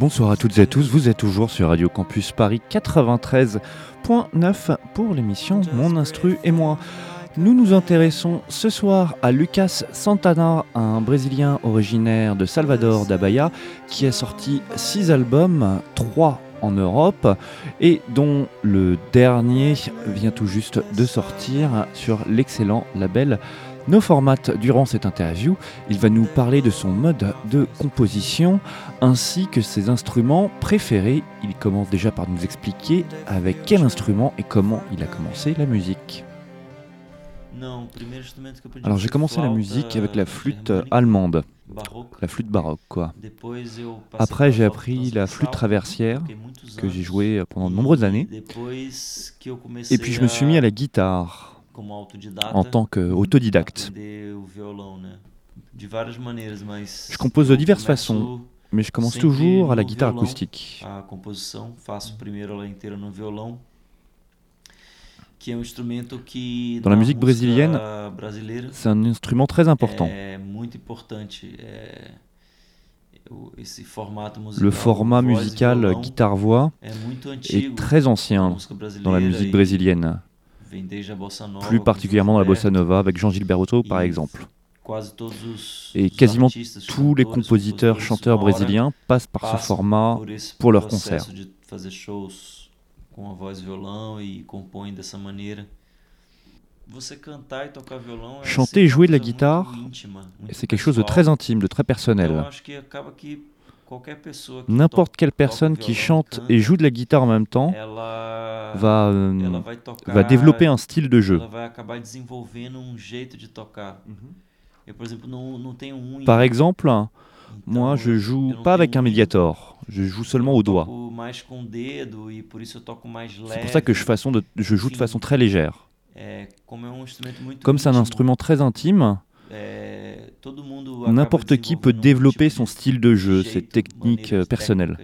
Bonsoir à toutes et à tous, vous êtes toujours sur Radio Campus Paris 93.9 pour l'émission Mon Instru et moi. Nous nous intéressons ce soir à Lucas Santana, un Brésilien originaire de Salvador da Bahia qui a sorti six albums, trois en Europe et dont le dernier vient tout juste de sortir sur l'excellent label No Format. Durant cette interview, il va nous parler de son mode de composition ainsi que ses instruments préférés. Il commence déjà par nous expliquer avec quel instrument et comment il a commencé la musique. Alors j'ai commencé la musique avec la flûte allemande, la flûte baroque quoi. Après j'ai appris la flûte traversière que j'ai joué pendant de nombreuses années. Et puis je me suis mis à la guitare en tant qu'autodidacte. Je compose de diverses façons, mais je commence toujours à la guitare acoustique. Dans la musique brésilienne, c'est un instrument très important. Le format musical guitare-voix est très ancien dans la musique brésilienne, plus particulièrement dans la bossa nova avec Jean Gilberto par exemple. Et quasiment tous les compositeurs, chanteurs brésiliens passent par ce format pour leurs concerts. Chanter et jouer de la guitare, c'est quelque chose de très intime, de très personnel. N'importe quelle personne qui chante et joue de la guitare en même temps va, euh, va développer un style de jeu. Par exemple, moi je joue pas avec un médiator, je joue seulement au doigt. C'est pour ça que je, façon de, je joue de façon très légère. Comme c'est un instrument très intime, n'importe qui peut développer son style de jeu, ses techniques personnelles.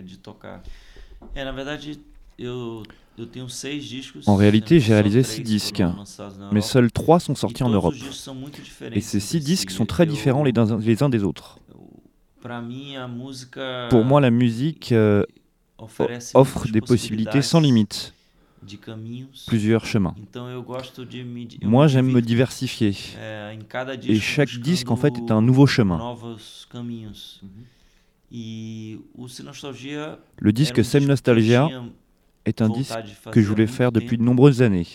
En réalité, j'ai réalisé six disques, mais seuls trois sont sortis en Europe. Et ces six disques sont très différents les uns, les uns des autres. Pour moi, la musique euh, offre des possibilités sans limite, plusieurs chemins. Moi, j'aime me diversifier. Et chaque disque, en fait, est un nouveau chemin. Le disque Sem Nostalgia est un disque que je voulais faire depuis de nombreuses années,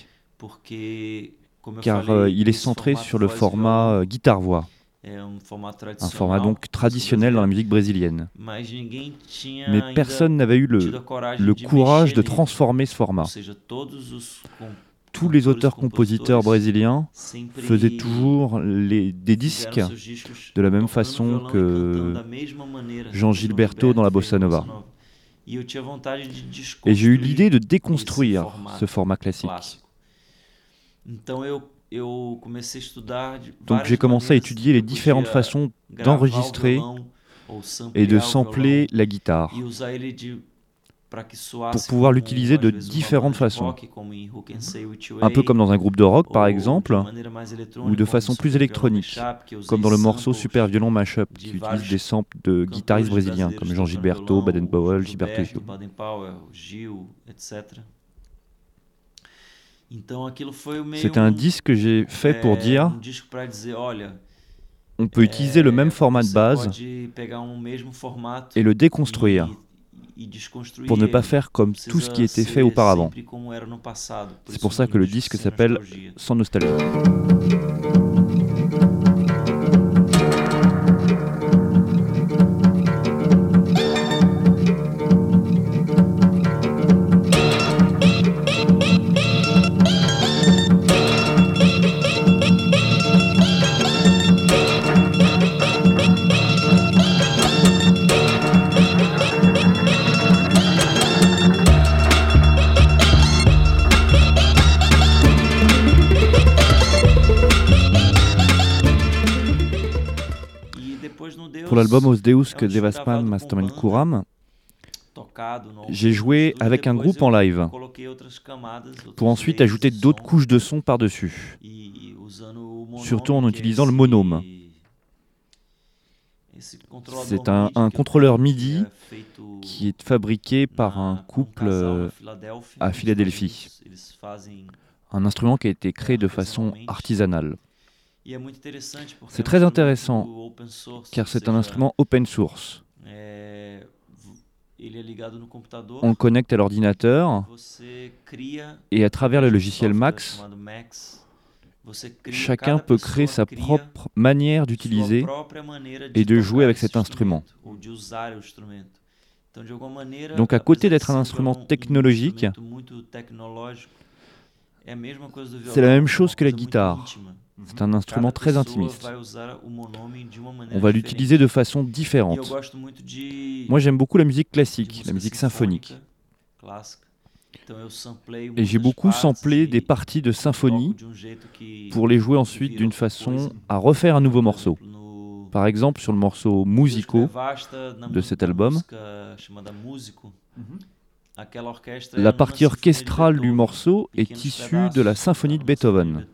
car euh, il est centré sur le format euh, guitare-voix. Un format donc traditionnel dans la musique brésilienne. Mais personne n'avait eu le, le courage de transformer ce format. Tous les auteurs-compositeurs brésiliens faisaient toujours les, des disques de la même façon que Jean Gilberto dans la bossa nova. Et j'ai eu l'idée de déconstruire ce format classique. Donc j'ai commencé à étudier les différentes façons d'enregistrer et de sampler la guitare pour pouvoir l'utiliser de différentes façons. Un peu comme dans un groupe de rock par exemple, ou de façon plus électronique, comme dans le morceau Super Violon Mashup qui utilise des samples de guitaristes brésiliens comme Jean Gilberto, Baden Powell, Gilberto Gil. C'était un disque que j'ai fait pour dire on peut utiliser le même format de base et le déconstruire pour ne pas faire comme tout ce qui était fait auparavant. C'est pour ça que le disque s'appelle Sans nostalgie. Pour l'album Os que Devaspan Kuram, j'ai joué avec un groupe en live pour ensuite ajouter d'autres couches de son par-dessus, surtout en utilisant le monome. C'est un, un contrôleur MIDI qui est fabriqué par un couple euh, à Philadelphie. Un instrument qui a été créé de façon artisanale. C'est très intéressant car c'est un instrument open source. On le connecte à l'ordinateur et à travers le logiciel Max, chacun peut créer sa propre manière d'utiliser et de jouer avec cet instrument. Donc à côté d'être un instrument technologique, c'est la même chose que la guitare. C'est un instrument très intimiste. On va l'utiliser de façon différente. Moi j'aime beaucoup la musique classique, la musique symphonique. Et j'ai beaucoup samplé des parties de symphonie pour les jouer ensuite d'une façon à refaire un nouveau morceau. Par exemple, sur le morceau Musico de cet album, la partie orchestrale du morceau est issue de la symphonie de Beethoven.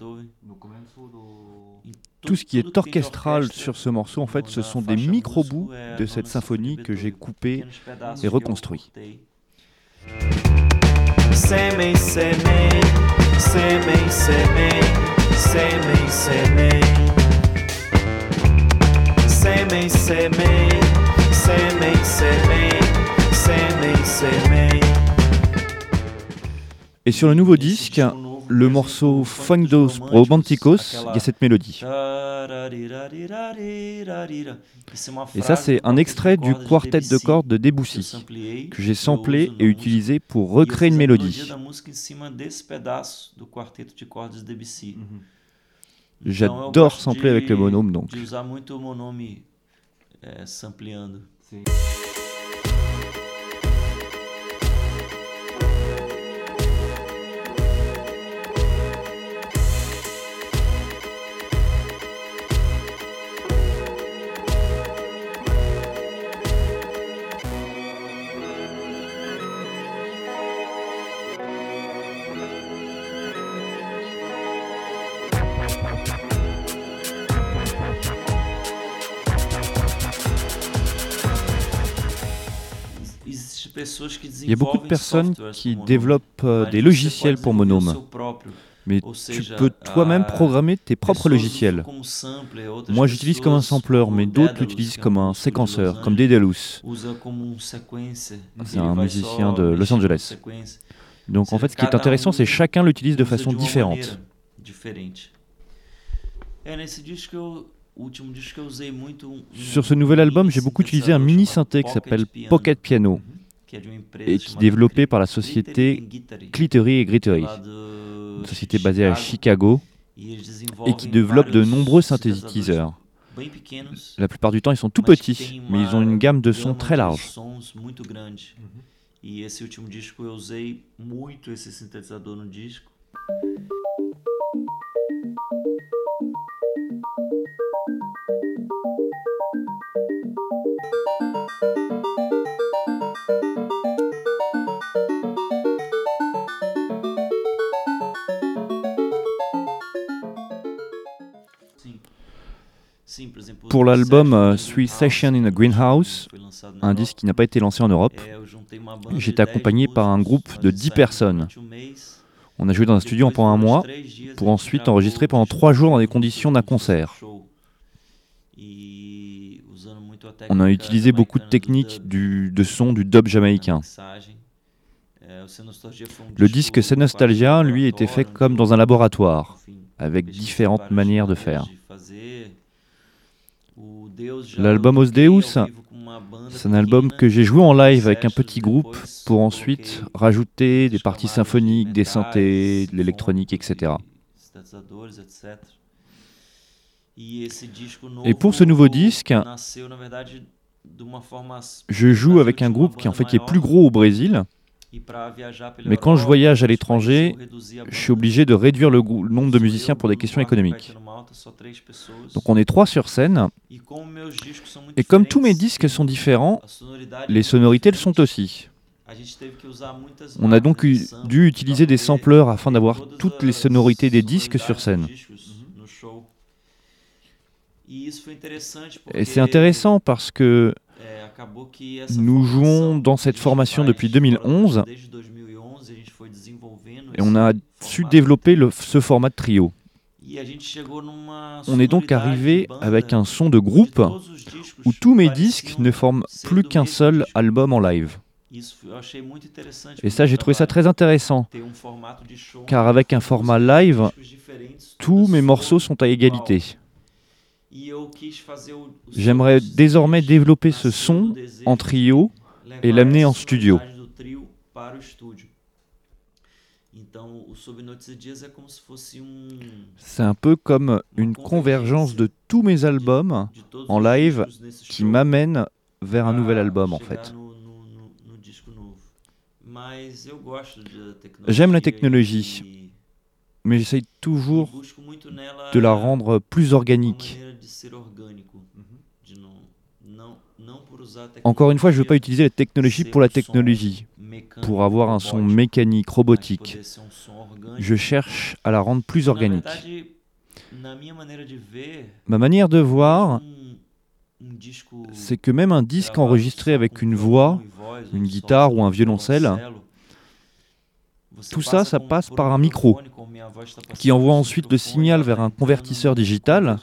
Tout ce qui est orchestral sur ce morceau, en fait, ce sont des micro-bouts de cette symphonie que j'ai coupés et reconstruits. Et sur le nouveau disque, le morceau Fundos Romanticos, il y a cette mélodie. Et ça, c'est un extrait du quartet de cordes de Debussy, que j'ai samplé et utilisé pour recréer une mélodie. J'adore sampler avec le monome, donc. Il y a beaucoup de personnes qui développent euh, des logiciels pour Monome. Mais tu peux toi-même programmer tes propres logiciels. Moi, j'utilise comme un sampler, mais d'autres l'utilisent comme un séquenceur, comme Daedalus. C'est un musicien de Los Angeles. Donc en fait, ce qui est intéressant, c'est chacun l'utilise de façon différente. Sur ce nouvel album, j'ai beaucoup utilisé un mini synthé qui s'appelle Pocket Piano est développé par la société Clittery et Grittery, une société basée à Chicago. Et qui développe de nombreux synthétiseurs. La plupart du temps, ils sont tout petits, mais ils ont une gamme de sons très large. Pour l'album euh, Three Sessions in a Greenhouse, un disque qui n'a pas été lancé en Europe, j'étais accompagné par un groupe de 10 personnes. On a joué dans un studio pendant un mois pour ensuite enregistrer pendant trois jours dans les conditions d'un concert. On a utilisé beaucoup de techniques de son du dub jamaïcain. Le disque C'est Nostalgia, lui, était fait comme dans un laboratoire, avec différentes manières de faire. L'album Os Deus, c'est un album que j'ai joué en live avec un petit groupe pour ensuite rajouter des parties symphoniques, des synthés, de l'électronique, etc. Et pour ce nouveau disque, je joue avec un groupe qui en fait est plus gros au Brésil. Mais quand je voyage à l'étranger, je suis obligé de réduire le nombre de musiciens pour des questions économiques. Donc on est trois sur scène, E et comme tous mes disques sont différents, les sonorités le sont aussi. On a donc dû utiliser des sampleurs afin d'avoir toutes les sonorités des disques sur scène. E Et c'est intéressant parce que nous jouons dans cette formation depuis 2011 agora, desde 2011, a gente foi desenvolvendo et on a su développer le- ce format de trio. On est donc arrivé avec un son de groupe où tous mes disques ne forment plus qu'un seul album en live. Et ça, j'ai trouvé ça très intéressant, um car avec un format live, tous mes morceaux sont à égalité. E J'aimerais désormais développer ce son en trio et l'amener en studio. Então, o Sob Noites e Dias é como se fosse um C'est un peu comme une convergence de tous mes albums en live qui m'amène vers un nouvel album en fait. J'aime la technologie, e- Mais j'essaye e toujours nela de la rendre plus organique. Encore une fois, je ne veux pas utiliser la technologie pour la technologie, pour avoir un son mécanique, robotique. Je cherche à la rendre plus organique. Ma manière de voir, c'est que même un disque enregistré avec une voix, une guitare ou un violoncelle, tout ça, ça passe par un micro, qui envoie ensuite le signal vers un convertisseur digital,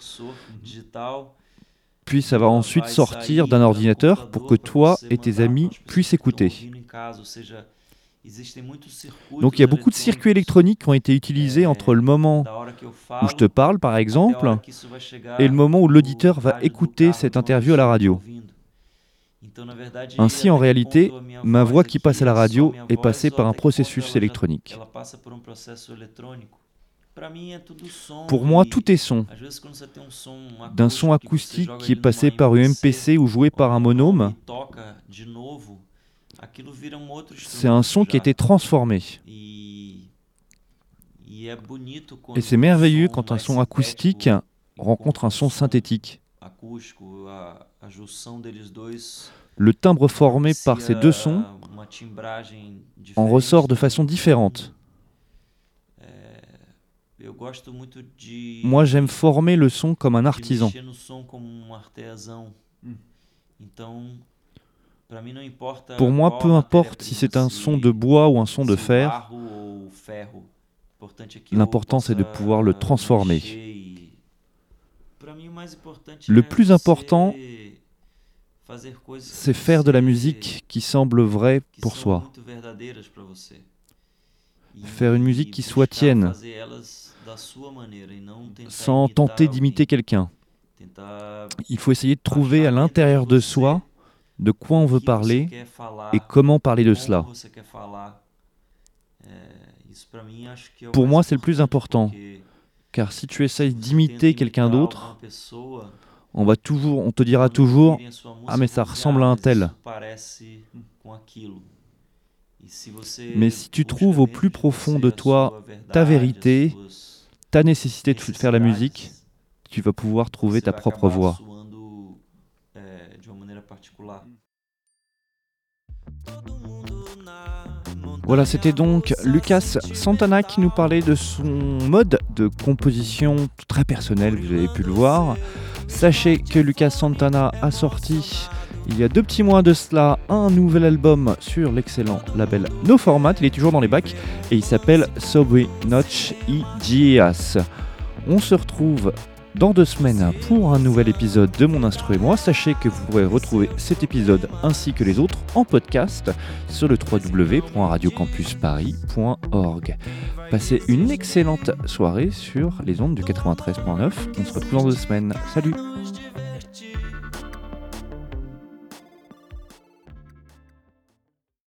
puis ça va ensuite sortir d'un ordinateur pour que toi et tes amis puissent écouter. Donc il y a beaucoup de circuits électroniques qui ont été utilisés entre le moment où je te parle par exemple et le moment où l'auditeur va écouter cette interview à la radio. Ainsi, en réalité, ma voix qui passe à la radio est passée par un processus électronique. Pour moi, e tout est son. um D'un son acoustique qui est passé par un MPC, ou joué par un e vira um c'est un son qui a été transformé. E, e Et c'est merveilleux quand un son acoustique rencontre un son synthétique. Le timbre formé par ces deux sons en ressort de façon différente. Eu gosto muito de Moi, j'aime former le son comme un artisan. mexer no som como um artesão. Então, pra mim não importa Pour moi, peu a importe si c'est un son de bois ou un son de o fer, L'important, c'est de pouvoir le transformer. e- Le plus important, c'est faire de la musique qui semble vraie pour soi. E Faire une musique qui soit tienne, e sans tenter d'imiter quelqu'un. Il faut essayer de trouver à l'intérieur de soi de quoi on veut parler et comment parler de cela. Pour moi, c'est le plus important. Car si tu essayes d'imiter quelqu'un d'autre, on va toujours, on te dira toujours, Ah, mais ça ressemble "Ah, à un tel." E Mais si tu trouves au plus profond de toi ta vérité, ta nécessité de faire la musique, tu vas pouvoir trouver ta propre voix. particular. Voilà, c'était donc Lucas Santana qui nous parlait de son mode de composition très personnel, vous avez pu le voir. Sachez que Lucas Santana a sorti il y a deux petits mois de cela un nouvel album sur l'excellent label No Format. Il est toujours dans les bacs et il s'appelle Sobre Notch y Dias. On se retrouve dans deux semaines pour un nouvel épisode de Mon Instru et moi. Sachez que vous pourrez retrouver cet épisode ainsi que les autres en podcast sur le www.radiocampusparis.org. Passez une excellente soirée sur les ondes du 93.9. On se retrouve dans deux semaines. Salut